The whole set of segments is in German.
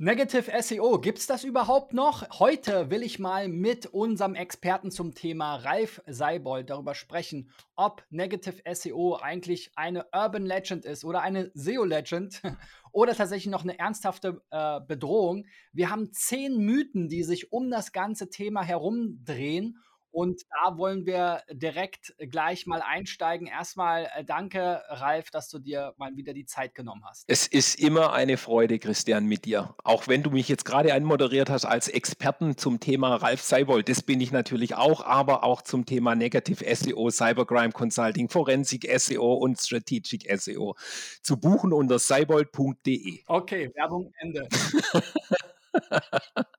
Negative SEO, gibt es das überhaupt noch? Heute will ich mal mit unserem Experten zum Thema Ralf Seibold darüber sprechen, ob Negative SEO eigentlich eine Urban Legend ist oder eine SEO Legend oder tatsächlich noch eine ernsthafte äh, Bedrohung. Wir haben zehn Mythen, die sich um das ganze Thema herumdrehen und da wollen wir direkt gleich mal einsteigen. Erstmal äh, danke, Ralf, dass du dir mal wieder die Zeit genommen hast. Es ist immer eine Freude, Christian, mit dir. Auch wenn du mich jetzt gerade anmoderiert hast als Experten zum Thema Ralf Seibold, das bin ich natürlich auch, aber auch zum Thema Negative SEO, Cybercrime Consulting, Forensik SEO und Strategic SEO. Zu buchen unter seibold.de. Okay, Werbung Ende.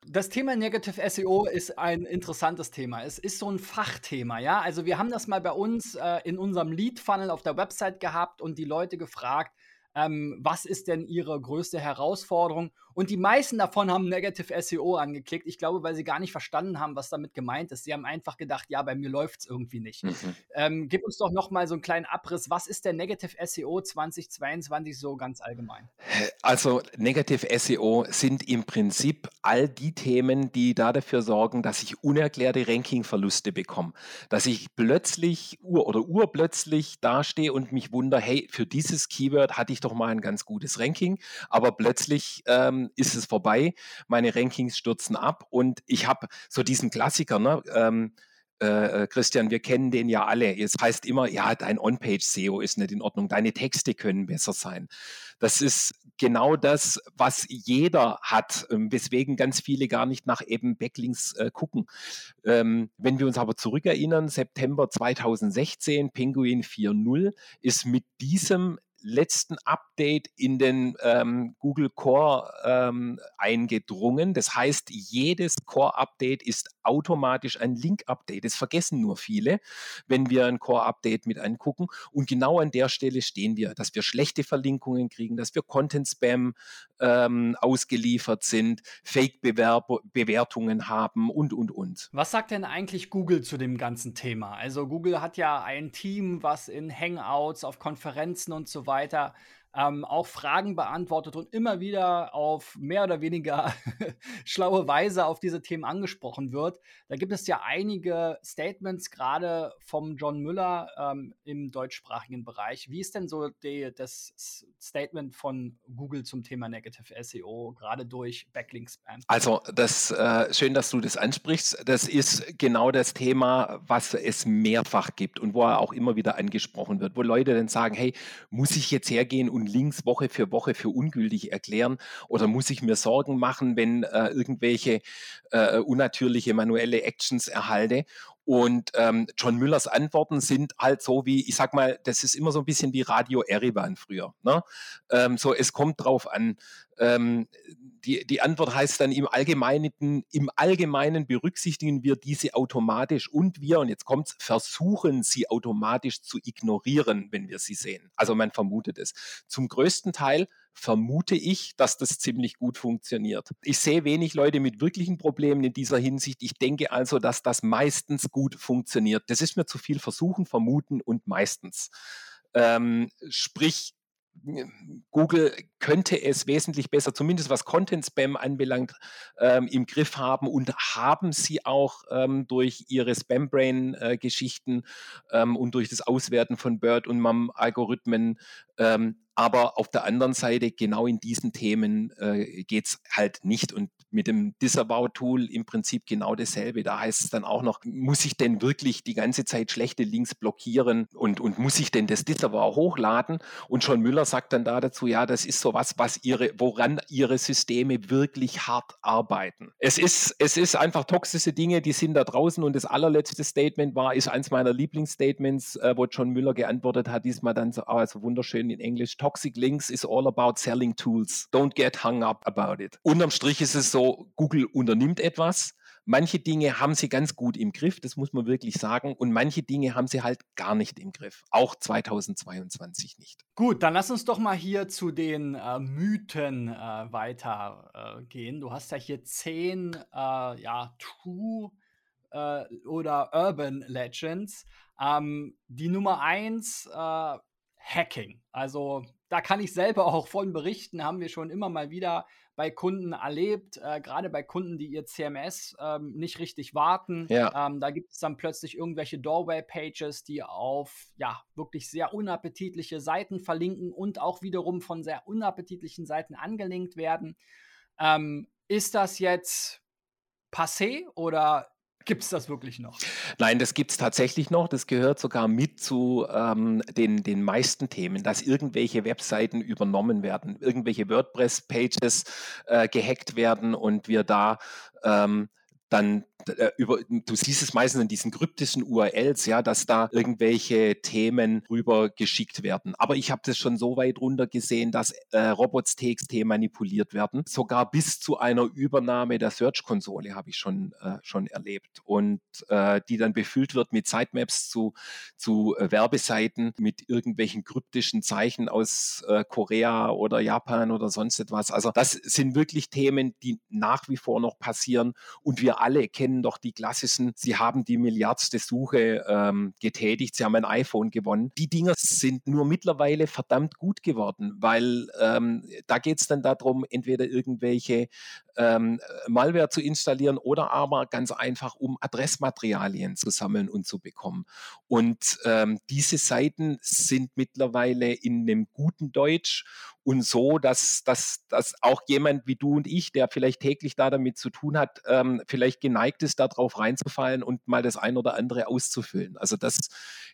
das Thema Negative SEO ist ein interessantes Thema. Es ist so ein Fachthema, ja. Also wir haben das mal bei uns äh, in unserem Lead-Funnel auf der Website gehabt und die Leute gefragt, ähm, was ist denn ihre größte Herausforderung? Und die meisten davon haben Negative SEO angeklickt. Ich glaube, weil sie gar nicht verstanden haben, was damit gemeint ist. Sie haben einfach gedacht, ja, bei mir läuft es irgendwie nicht. Mhm. Ähm, gib uns doch noch mal so einen kleinen Abriss. Was ist der Negative SEO 2022 so ganz allgemein? Also Negative SEO sind im Prinzip all die Themen, die da dafür sorgen, dass ich unerklärte Rankingverluste bekomme. Dass ich plötzlich ur oder urplötzlich dastehe und mich wundere, hey, für dieses Keyword hatte ich doch mal ein ganz gutes Ranking, aber plötzlich ähm, ist es vorbei, meine Rankings stürzen ab und ich habe so diesen Klassiker, ne? Ähm, äh, Christian, wir kennen den ja alle. Es heißt immer, ja, dein On-Page-SEO ist nicht in Ordnung, deine Texte können besser sein. Das ist genau das, was jeder hat, ähm, weswegen ganz viele gar nicht nach eben Backlinks äh, gucken. Ähm, wenn wir uns aber zurückerinnern, September 2016, Penguin 4.0 ist mit diesem letzten Update in den ähm, Google Core ähm, eingedrungen. Das heißt, jedes Core-Update ist automatisch ein Link-Update. Das vergessen nur viele, wenn wir ein Core-Update mit angucken. Und genau an der Stelle stehen wir, dass wir schlechte Verlinkungen kriegen, dass wir Content-Spam ähm, ausgeliefert sind, Fake-Bewertungen haben und, und, und. Was sagt denn eigentlich Google zu dem ganzen Thema? Also Google hat ja ein Team, was in Hangouts, auf Konferenzen und so weiter ähm, auch Fragen beantwortet und immer wieder auf mehr oder weniger schlaue Weise auf diese Themen angesprochen wird. Da gibt es ja einige Statements, gerade vom John Müller ähm, im deutschsprachigen Bereich. Wie ist denn so die, das Statement von Google zum Thema Negative SEO, gerade durch Backlink-Spam? Also, das äh, schön, dass du das ansprichst. Das ist genau das Thema, was es mehrfach gibt und wo er auch immer wieder angesprochen wird, wo Leute dann sagen, hey, muss ich jetzt hergehen und und Links Woche für Woche für ungültig erklären? Oder muss ich mir Sorgen machen, wenn äh, irgendwelche äh, unnatürliche manuelle Actions erhalte? Und ähm, John Müllers Antworten sind halt so wie, ich sag mal, das ist immer so ein bisschen wie Radio Erivan früher. Ne? Ähm, so, es kommt drauf an. Ähm, die, die Antwort heißt dann im Allgemeinen, im Allgemeinen berücksichtigen wir diese automatisch und wir, und jetzt kommt's, versuchen sie automatisch zu ignorieren, wenn wir sie sehen. Also man vermutet es. Zum größten Teil vermute ich, dass das ziemlich gut funktioniert. Ich sehe wenig Leute mit wirklichen Problemen in dieser Hinsicht. Ich denke also, dass das meistens gut funktioniert. Das ist mir zu viel versuchen, vermuten und meistens. Ähm, sprich, Google könnte es wesentlich besser, zumindest was Content Spam anbelangt, ähm, im Griff haben und haben sie auch ähm, durch ihre Spam Brain äh, Geschichten ähm, und durch das Auswerten von Bird und Mum Algorithmen ähm, aber auf der anderen Seite, genau in diesen Themen äh, geht es halt nicht. Und mit dem Disavow-Tool im Prinzip genau dasselbe. Da heißt es dann auch noch, muss ich denn wirklich die ganze Zeit schlechte Links blockieren und, und muss ich denn das Disavow hochladen? Und John Müller sagt dann da dazu, ja, das ist sowas, was ihre, woran ihre Systeme wirklich hart arbeiten. Es ist, es ist einfach toxische Dinge, die sind da draußen. Und das allerletzte Statement war, ist eins meiner Lieblingsstatements, äh, wo John Müller geantwortet hat, diesmal dann so, also wunderschön in Englisch, toxic links is all about selling tools. Don't get hung up about it. Unterm Strich ist es so, Google unternimmt etwas. Manche Dinge haben sie ganz gut im Griff, das muss man wirklich sagen. Und manche Dinge haben sie halt gar nicht im Griff. Auch 2022 nicht. Gut, dann lass uns doch mal hier zu den äh, Mythen äh, weitergehen. Äh, du hast ja hier zehn äh, ja, True äh, oder Urban Legends. Ähm, die Nummer eins, äh, Hacking. Also da kann ich selber auch von berichten, haben wir schon immer mal wieder bei Kunden erlebt, äh, gerade bei Kunden, die ihr CMS ähm, nicht richtig warten. Ja. Ähm, da gibt es dann plötzlich irgendwelche Doorway-Pages, die auf ja wirklich sehr unappetitliche Seiten verlinken und auch wiederum von sehr unappetitlichen Seiten angelinkt werden. Ähm, ist das jetzt passé oder Gibt es das wirklich noch? Nein, das gibt es tatsächlich noch. Das gehört sogar mit zu ähm, den, den meisten Themen, dass irgendwelche Webseiten übernommen werden, irgendwelche WordPress-Pages äh, gehackt werden und wir da ähm, dann äh, über, du siehst es meistens in diesen kryptischen URLs, ja, dass da irgendwelche Themen rüber geschickt werden. Aber ich habe das schon so weit runter gesehen, dass äh, Robots.txt manipuliert werden. Sogar bis zu einer Übernahme der Search-Konsole habe ich schon, äh, schon erlebt. Und äh, die dann befüllt wird mit Sitemaps zu, zu äh, Werbeseiten mit irgendwelchen kryptischen Zeichen aus äh, Korea oder Japan oder sonst etwas. Also das sind wirklich Themen, die nach wie vor noch passieren und wir alle kennen doch die klassischen, sie haben die milliardste Suche ähm, getätigt, sie haben ein iPhone gewonnen. Die Dinger sind nur mittlerweile verdammt gut geworden, weil ähm, da geht es dann darum, entweder irgendwelche ähm, Malware zu installieren oder aber ganz einfach, um Adressmaterialien zu sammeln und zu bekommen. Und ähm, diese Seiten sind mittlerweile in einem guten Deutsch und so, dass, dass, dass auch jemand wie du und ich, der vielleicht täglich da damit zu tun hat, ähm, vielleicht geneigt ist, darauf reinzufallen und mal das ein oder andere auszufüllen. Also das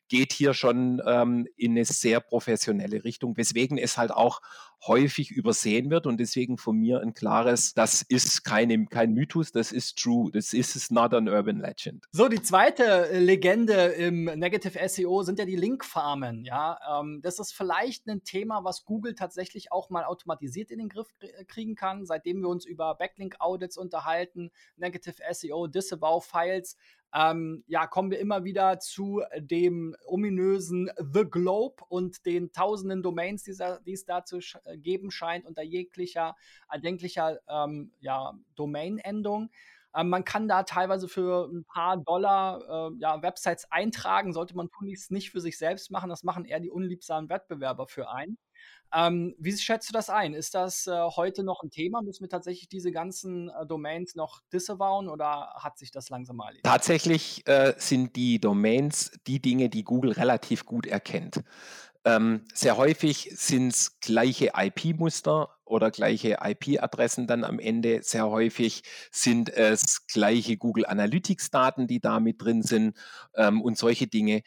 geht hier schon ähm, in eine sehr professionelle Richtung, weswegen es halt auch häufig übersehen wird und deswegen von mir ein klares, das ist keine, kein Mythos, das ist true, das ist not an urban legend. So, die zweite äh, Legende im Negative SEO sind ja die Linkfarmen, ja. Ähm, das ist vielleicht ein Thema, was Google tatsächlich auch mal automatisiert in den Griff äh, kriegen kann, seitdem wir uns über Backlink-Audits unterhalten, Negative SEO, Disavow-Files, ähm, ja, kommen wir immer wieder zu dem ominösen The Globe und den tausenden Domains, die, es da zu äh, geben scheint, unter jeglicher erdenklicher ähm, ja, Domain-Endung. Ähm, man kann da teilweise für ein paar Dollar äh, ja, Websites eintragen, sollte man tunlichst nicht für sich selbst machen. Das machen eher die unliebsamen Wettbewerber für einen. Ähm, wie schätzt du das ein? Ist das äh, heute noch ein Thema? Müssen wir tatsächlich diese ganzen äh, Domains noch disavowen oder hat sich das langsam mal erledigt? Tatsächlich äh, sind die Domains die Dinge, die Google relativ gut erkennt. Ähm, sehr häufig sind es gleiche IP-Muster oder gleiche IP-Adressen dann am Ende. Sehr häufig sind es gleiche Google Analytics-Daten, die da mit drin sind ähm, und solche Dinge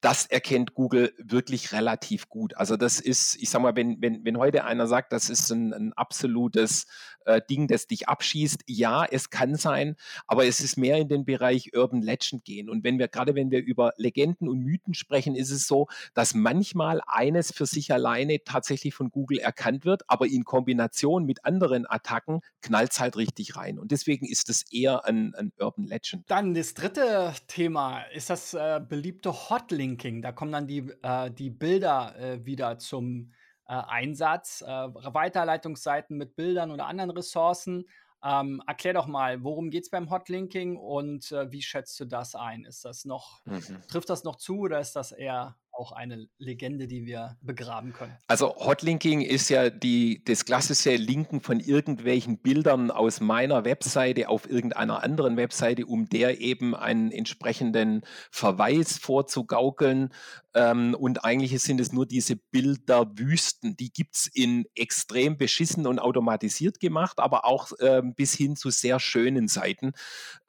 das erkennt Google wirklich relativ gut. Also das ist, ich sag mal, wenn, wenn, wenn heute einer sagt, das ist ein, ein absolutes äh, Ding, das dich abschießt, ja, es kann sein, aber es ist mehr in den Bereich Urban Legend gehen. Und wenn wir, gerade wenn wir über Legenden und Mythen sprechen, ist es so, dass manchmal eines für sich alleine tatsächlich von Google erkannt wird, aber in Kombination mit anderen Attacken knallt es halt richtig rein. Und deswegen ist es eher ein, ein Urban Legend. Dann das dritte Thema ist das äh, beliebte Hotlink. Linking. Da kommen dann die, äh, die Bilder äh, wieder zum äh, Einsatz. Äh, Weiterleitungsseiten mit Bildern oder anderen Ressourcen. Ähm, erklär doch mal, worum geht es beim Hotlinking und äh, wie schätzt du das ein? Ist das noch, mhm. trifft das noch zu oder ist das eher auch eine Legende, die wir begraben können. Also Hotlinking ist ja die, das klassische Linken von irgendwelchen Bildern aus meiner Webseite auf irgendeiner anderen Webseite, um der eben einen entsprechenden Verweis vorzugaukeln. Ähm, und eigentlich sind es nur diese Bilderwüsten. Die gibt es in extrem beschissen und automatisiert gemacht, aber auch ähm, bis hin zu sehr schönen Seiten.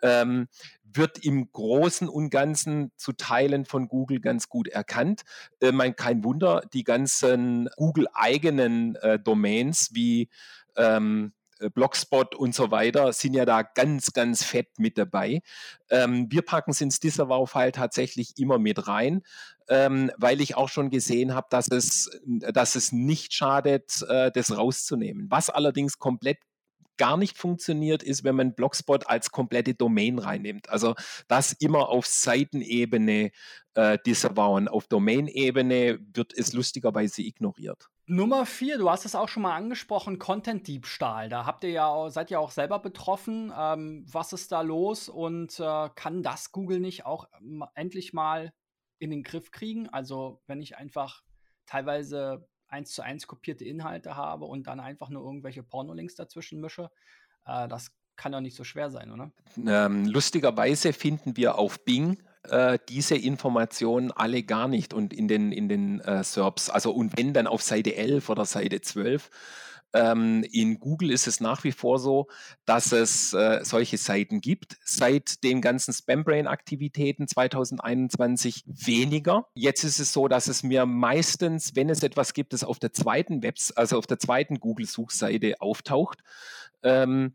Ähm, wird im Großen und Ganzen zu Teilen von Google ganz gut erkannt. Äh, mein, kein Wunder, die ganzen Google-eigenen äh, Domains wie ähm, äh, Blogspot und so weiter sind ja da ganz, ganz fett mit dabei. Ähm, wir packen es ins Disavow-File tatsächlich immer mit rein, ähm, weil ich auch schon gesehen habe, dass es, dass es nicht schadet, äh, das rauszunehmen. Was allerdings komplett gar nicht funktioniert, ist, wenn man Blogspot als komplette Domain reinnimmt. Also das immer auf Seitenebene äh, disavowen. Auf Domain-Ebene wird es lustigerweise ignoriert. Nummer vier, du hast es auch schon mal angesprochen, Content-Diebstahl. Da habt ihr ja, seid ihr auch selber betroffen. Ähm, was ist da los und äh, kann das Google nicht auch endlich mal in den Griff kriegen? Also wenn ich einfach teilweise eins zu eins kopierte Inhalte habe und dann einfach nur irgendwelche Pornolinks dazwischen mische. Äh, das kann doch nicht so schwer sein, oder? Ähm, lustigerweise finden wir auf Bing äh, diese Informationen alle gar nicht und in den, in den äh, SERPs. Also und wenn dann auf Seite 11 oder Seite 12. Ähm, in Google ist es nach wie vor so, dass es äh, solche Seiten gibt. Seit den ganzen Spambrain-Aktivitäten 2021 weniger. Jetzt ist es so, dass es mir meistens, wenn es etwas gibt, das auf der zweiten Webs, also auf der zweiten Google-Suchseite auftaucht. Ähm,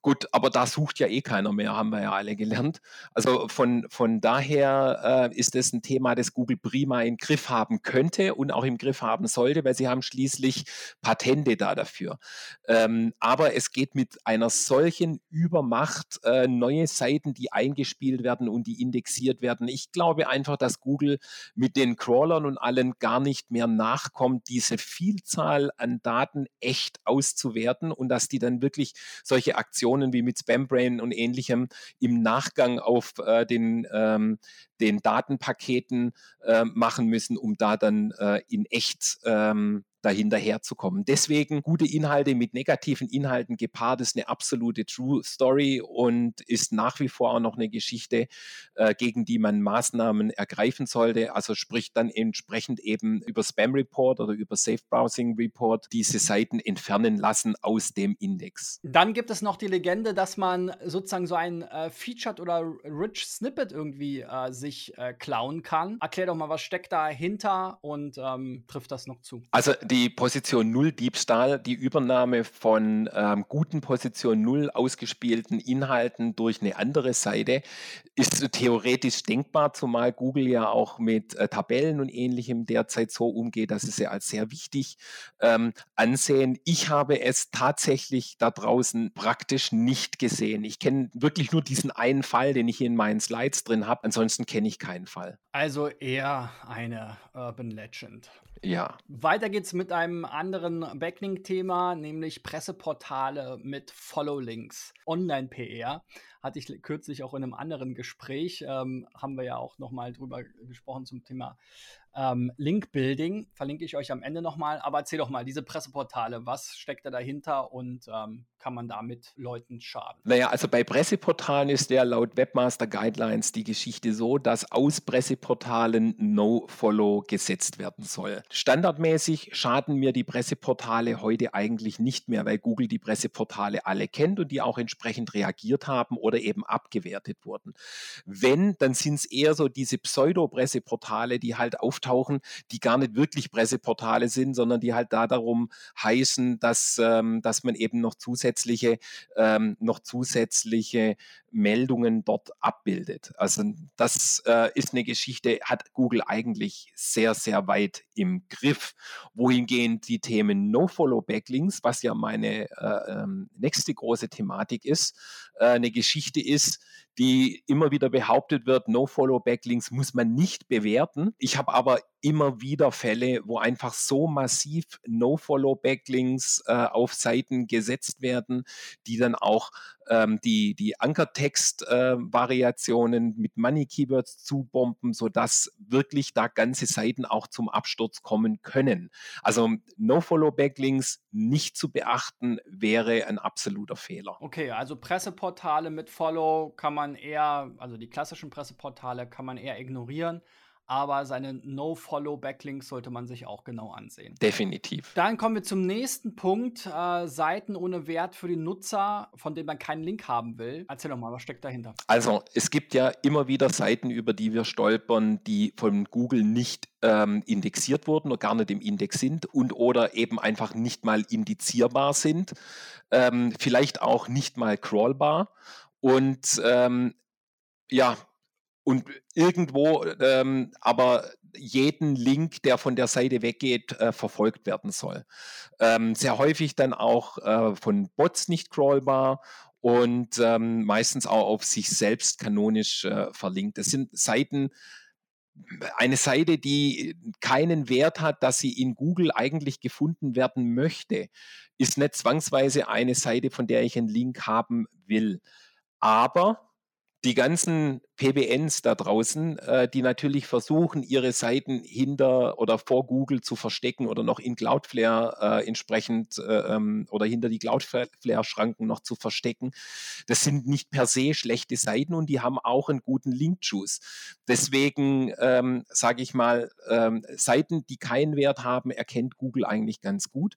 gut, aber da sucht ja eh keiner mehr, haben wir ja alle gelernt. Also von, von daher äh, ist es ein Thema, das Google prima im Griff haben könnte und auch im Griff haben sollte, weil sie haben schließlich Patente da dafür. Ähm, aber es geht mit einer solchen Übermacht äh, neue Seiten, die eingespielt werden und die indexiert werden. Ich glaube einfach, dass Google mit den Crawlern und allen gar nicht mehr nachkommt, diese Vielzahl an Daten echt auszuwerten und dass die dann wirklich solche Aktionen wie mit Spambrain und ähnlichem im Nachgang auf äh, den, ähm, den Datenpaketen äh, machen müssen, um da dann äh, in echt ähm, dahinterherzukommen. Deswegen gute Inhalte mit negativen Inhalten gepaart ist eine absolute True Story und ist nach wie vor auch noch eine Geschichte, äh, gegen die man Maßnahmen ergreifen sollte. Also sprich dann entsprechend eben über Spam Report oder über Safe Browsing Report diese Seiten entfernen lassen aus dem Index. Dann gibt es noch die Legende, dass man sozusagen so ein äh, Featured oder Rich Snippet irgendwie äh, sich äh, klauen kann. Erklär doch mal, was steckt dahinter und ähm, trifft das noch zu? Also die Position Null Diebstahl, die Übernahme von ähm, guten Position Null ausgespielten Inhalten durch eine andere Seite, ist theoretisch denkbar, zumal Google ja auch mit äh, Tabellen und ähnlichem derzeit so umgeht, dass es ja als sehr wichtig ähm, ansehen. Ich habe es tatsächlich da draußen praktisch nicht gesehen. Ich kenne wirklich nur diesen einen Fall, den ich in meinen Slides drin habe. Ansonsten kenne ich keinen Fall. Also eher eine Urban Legend. Ja. Weiter geht's mit einem anderen Backlink-Thema, nämlich Presseportale mit Follow-Links. Online-PR hatte ich kürzlich auch in einem anderen Gespräch, ähm, haben wir ja auch nochmal drüber gesprochen zum Thema ähm, Link-Building. Verlinke ich euch am Ende nochmal. Aber erzähl doch mal, diese Presseportale, was steckt da dahinter und ähm, kann man damit Leuten schaden? Naja, also bei Presseportalen ist der laut Webmaster Guidelines die Geschichte so, dass aus Presseportalen No-Follow gesetzt werden soll. Standardmäßig schaden mir die Presseportale heute eigentlich nicht mehr, weil Google die Presseportale alle kennt und die auch entsprechend reagiert haben oder eben abgewertet wurden. Wenn, dann sind es eher so diese Pseudo-Presseportale, die halt auftauchen, die gar nicht wirklich Presseportale sind, sondern die halt da darum heißen, dass, ähm, dass man eben noch zusätzliche, ähm, noch zusätzliche Meldungen dort abbildet. Also das äh, ist eine Geschichte, hat Google eigentlich sehr, sehr weit im Griff. Wohingehend die Themen No-Follow-Backlinks, was ja meine äh, ähm, nächste große Thematik ist, äh, eine Geschichte ist, die immer wieder behauptet wird, No-Follow-Backlinks muss man nicht bewerten. Ich habe aber immer wieder Fälle, wo einfach so massiv No-Follow-Backlinks äh, auf Seiten gesetzt werden, die dann auch ähm, die, die Ankertext-Variationen äh, mit Money-Keywords zubomben, sodass wirklich da ganze Seiten auch zum Absturz kommen können. Also No-Follow-Backlinks nicht zu beachten, wäre ein absoluter Fehler. Okay, also Presseportale mit Follow kann man eher, also die klassischen Presseportale kann man eher ignorieren aber seine No-Follow-Backlinks sollte man sich auch genau ansehen. Definitiv. Dann kommen wir zum nächsten Punkt: äh, Seiten ohne Wert für den Nutzer, von denen man keinen Link haben will. Erzähl doch mal, was steckt dahinter? Also, es gibt ja immer wieder Seiten, über die wir stolpern, die von Google nicht ähm, indexiert wurden oder gar nicht im Index sind und oder eben einfach nicht mal indizierbar sind, ähm, vielleicht auch nicht mal crawlbar. Und ähm, ja, und irgendwo ähm, aber jeden Link, der von der Seite weggeht, äh, verfolgt werden soll. Ähm, sehr häufig dann auch äh, von Bots nicht crawlbar und ähm, meistens auch auf sich selbst kanonisch äh, verlinkt. Das sind Seiten, eine Seite, die keinen Wert hat, dass sie in Google eigentlich gefunden werden möchte, ist nicht zwangsweise eine Seite, von der ich einen Link haben will. Aber die ganzen PBNs da draußen, äh, die natürlich versuchen, ihre Seiten hinter oder vor Google zu verstecken oder noch in Cloudflare äh, entsprechend äh, ähm, oder hinter die Cloudflare-Schranken noch zu verstecken. Das sind nicht per se schlechte Seiten und die haben auch einen guten Link-Juice. Deswegen ähm, sage ich mal, ähm, Seiten, die keinen Wert haben, erkennt Google eigentlich ganz gut,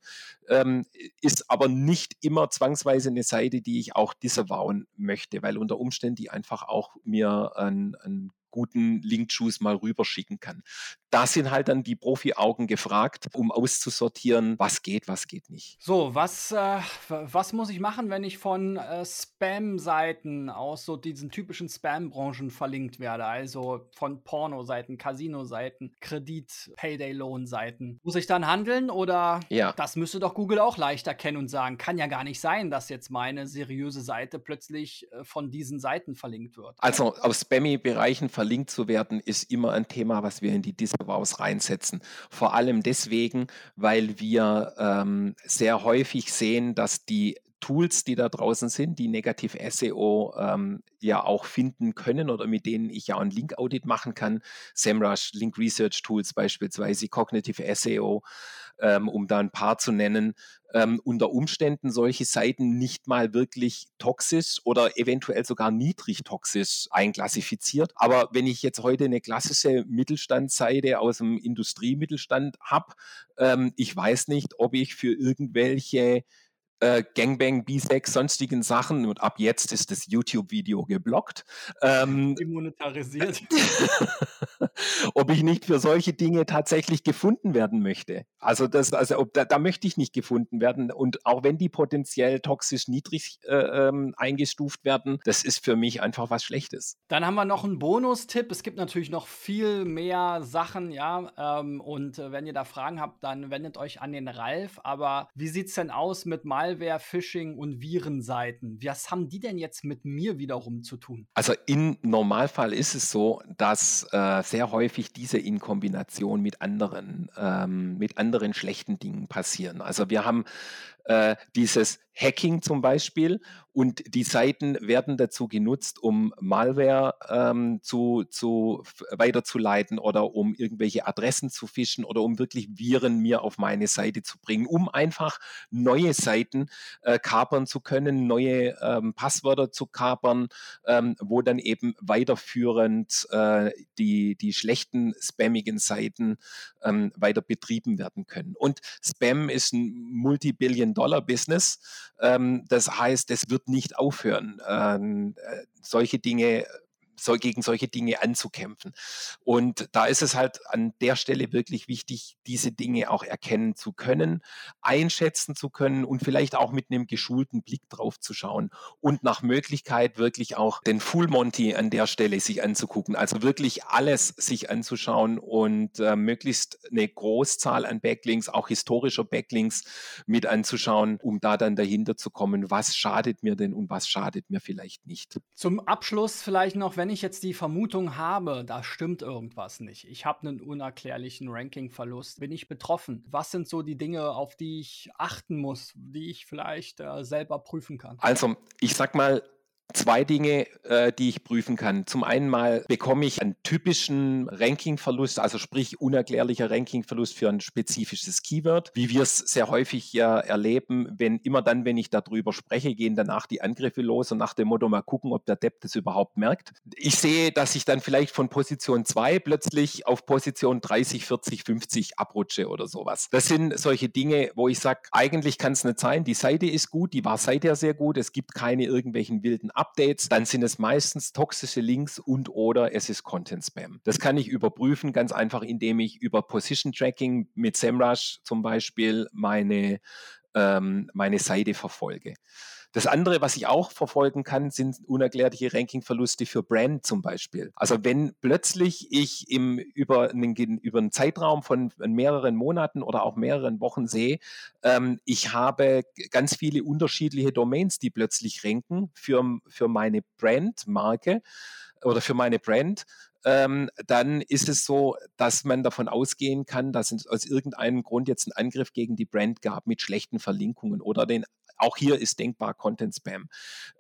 ähm, ist aber nicht immer zwangsweise eine Seite, die ich auch disavowen möchte, weil unter Umständen die einfach auch mir ein, ein guten Link-Juice mal rüberschicken kann. Da sind halt dann die Profi-Augen gefragt, um auszusortieren, was geht, was geht nicht. So, was, äh, was muss ich machen, wenn ich von äh, Spam-Seiten aus so diesen typischen Spam-Branchen verlinkt werde? Also von Porno-Seiten, Casino-Seiten, Kredit, Payday-Loan-Seiten. Muss ich dann handeln oder ja. das müsste doch Google auch leicht erkennen und sagen, kann ja gar nicht sein, dass jetzt meine seriöse Seite plötzlich äh, von diesen Seiten verlinkt wird. Also aus Spammy-Bereichen verlinkt verlinkt zu werden, ist immer ein Thema, was wir in die Disavows reinsetzen. Vor allem deswegen, weil wir ähm, sehr häufig sehen, dass die Tools, die da draußen sind, die Negative SEO ähm, ja auch finden können oder mit denen ich ja ein Link-Audit machen kann. SEMrush, Link Research Tools beispielsweise, Cognitive SEO, ähm, um da ein paar zu nennen, ähm, unter Umständen solche Seiten nicht mal wirklich toxisch oder eventuell sogar niedrig toxisch einklassifiziert. Aber wenn ich jetzt heute eine klassische Mittelstandsseite aus dem Industriemittelstand habe, ähm, ich weiß nicht, ob ich für irgendwelche äh, Gangbang, B-Sex, sonstigen Sachen und ab jetzt ist das YouTube-Video geblockt. Ähm, Demonetarisiert. ob ich nicht für solche Dinge tatsächlich gefunden werden möchte. Also das, also ob, da, da, möchte ich nicht gefunden werden. Und auch wenn die potenziell toxisch niedrig äh, ähm, eingestuft werden, das ist für mich einfach was Schlechtes. Dann haben wir noch einen Bonustipp. Es gibt natürlich noch viel mehr Sachen, ja. Ähm, und äh, wenn ihr da Fragen habt, dann wendet euch an den Ralf. Aber wie sieht es denn aus mit mal Malware, Phishing und Virenseiten. Was haben die denn jetzt mit mir wiederum zu tun? Also im Normalfall ist es so, dass äh, sehr häufig diese in Kombination mit anderen, ähm, mit anderen schlechten Dingen passieren. Also wir haben äh, dieses Hacking zum Beispiel und die Seiten werden dazu genutzt, um Malware ähm, zu, zu weiterzuleiten oder um irgendwelche Adressen zu fischen oder um wirklich Viren mir auf meine Seite zu bringen, um einfach neue Seiten äh, kapern zu können, neue ähm, Passwörter zu kapern, ähm, wo dann eben weiterführend äh, die, die schlechten spammigen Seiten ähm, weiter betrieben werden können. Und Spam ist ein Multibillion-Dollar-Business. Ähm, das heißt, es wird nicht aufhören. Ähm, äh, solche Dinge so, gegen solche Dinge anzukämpfen. Und da ist es halt an der Stelle wirklich wichtig, diese Dinge auch erkennen zu können, einschätzen zu können und vielleicht auch mit einem geschulten Blick drauf zu schauen und nach Möglichkeit wirklich auch den Full Monty an der Stelle sich anzugucken. Also wirklich alles sich anzuschauen und äh, möglichst eine Großzahl an Backlinks, auch historischer Backlinks mit anzuschauen, um da dann dahinter zu kommen, was schadet mir denn und was schadet mir vielleicht nicht. Zum Abschluss vielleicht noch, wenn wenn ich jetzt die Vermutung habe, da stimmt irgendwas nicht, ich habe einen unerklärlichen Rankingverlust, bin ich betroffen? Was sind so die Dinge, auf die ich achten muss, die ich vielleicht äh, selber prüfen kann? Also, ich sag mal, zwei Dinge, äh, die ich prüfen kann. Zum einen mal bekomme ich einen typischen Rankingverlust, also sprich unerklärlicher Rankingverlust für ein spezifisches Keyword, wie wir es sehr häufig ja erleben, wenn immer dann, wenn ich darüber spreche, gehen danach die Angriffe los und nach dem Motto mal gucken, ob der Depp das überhaupt merkt. Ich sehe, dass ich dann vielleicht von Position 2 plötzlich auf Position 30, 40, 50 abrutsche oder sowas. Das sind solche Dinge, wo ich sage, eigentlich kann es nicht sein, die Seite ist gut, die war seither sehr gut, es gibt keine irgendwelchen wilden Updates, dann sind es meistens toxische Links und oder es ist Content Spam. Das kann ich überprüfen, ganz einfach, indem ich über Position Tracking mit SEMrush zum Beispiel meine, ähm, meine Seite verfolge. Das andere, was ich auch verfolgen kann, sind unerklärliche Rankingverluste für Brand zum Beispiel. Also wenn plötzlich ich im, über, einen, über einen Zeitraum von mehreren Monaten oder auch mehreren Wochen sehe, ähm, ich habe ganz viele unterschiedliche Domains, die plötzlich ranken für, für meine Brandmarke oder für meine Brand, ähm, dann ist es so, dass man davon ausgehen kann, dass es aus irgendeinem Grund jetzt einen Angriff gegen die Brand gab mit schlechten Verlinkungen oder den auch hier ist denkbar Content Spam.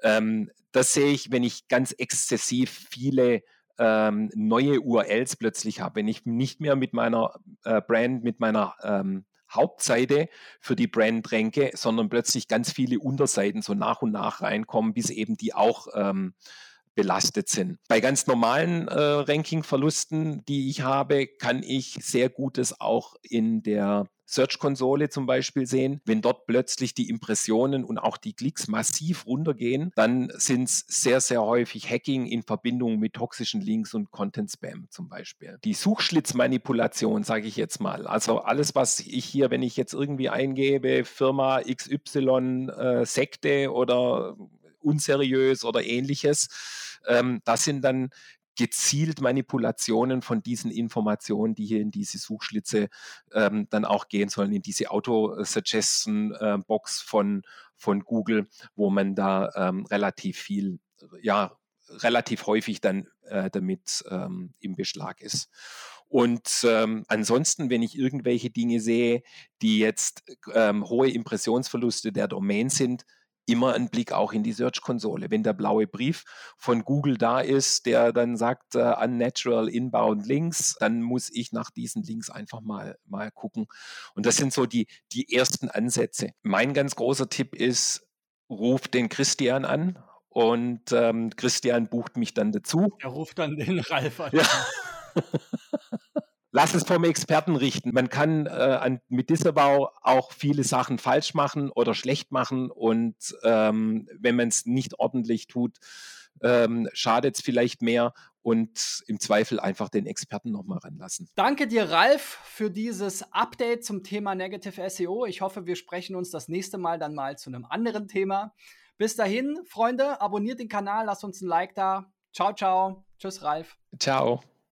Ähm, das sehe ich, wenn ich ganz exzessiv viele ähm, neue URLs plötzlich habe, wenn ich nicht mehr mit meiner äh, Brand, mit meiner ähm, Hauptseite für die Brand ranke, sondern plötzlich ganz viele Unterseiten so nach und nach reinkommen, bis eben die auch ähm, belastet sind. Bei ganz normalen äh, Ranking-Verlusten, die ich habe, kann ich sehr Gutes auch in der Search-Konsole zum Beispiel sehen. Wenn dort plötzlich die Impressionen und auch die Klicks massiv runtergehen, dann sind es sehr, sehr häufig Hacking in Verbindung mit toxischen Links und Content-Spam zum Beispiel. Die Suchschlitzmanipulation, sage ich jetzt mal. Also alles, was ich hier, wenn ich jetzt irgendwie eingebe, Firma XY, äh, Sekte oder unseriös oder ähnliches, ähm, das sind dann gezielt Manipulationen von diesen Informationen, die hier in diese Suchschlitze ähm, dann auch gehen sollen, in diese Auto-Suggestion-Box von, von Google, wo man da ähm, relativ viel, ja, relativ häufig dann äh, damit ähm, im Beschlag ist. Und ähm, ansonsten, wenn ich irgendwelche Dinge sehe, die jetzt ähm, hohe Impressionsverluste der Domain sind, immer einen Blick auch in die Search-Konsole. Wenn der blaue Brief von Google da ist, der dann sagt, uh, unnatural inbound Links, dann muss ich nach diesen Links einfach mal, mal gucken. Und das sind so die, die ersten Ansätze. Mein ganz großer Tipp ist, ruf den Christian an und ähm, Christian bucht mich dann dazu. Er ruft dann den Ralf an. Ja. lass es vom Experten richten. Man kann äh, an, mit Disavow auch viele Sachen falsch machen oder schlecht machen und ähm, wenn man es nicht ordentlich tut, ähm, schadet es vielleicht mehr und im Zweifel einfach den Experten nochmal ranlassen. Danke dir, Ralf, für dieses Update zum Thema Negative SEO. Ich hoffe, wir sprechen uns das nächste Mal dann mal zu einem anderen Thema. Bis dahin, Freunde, abonniert den Kanal, lasst uns ein Like da. Ciao, ciao. Tschüss, Ralf. Ciao.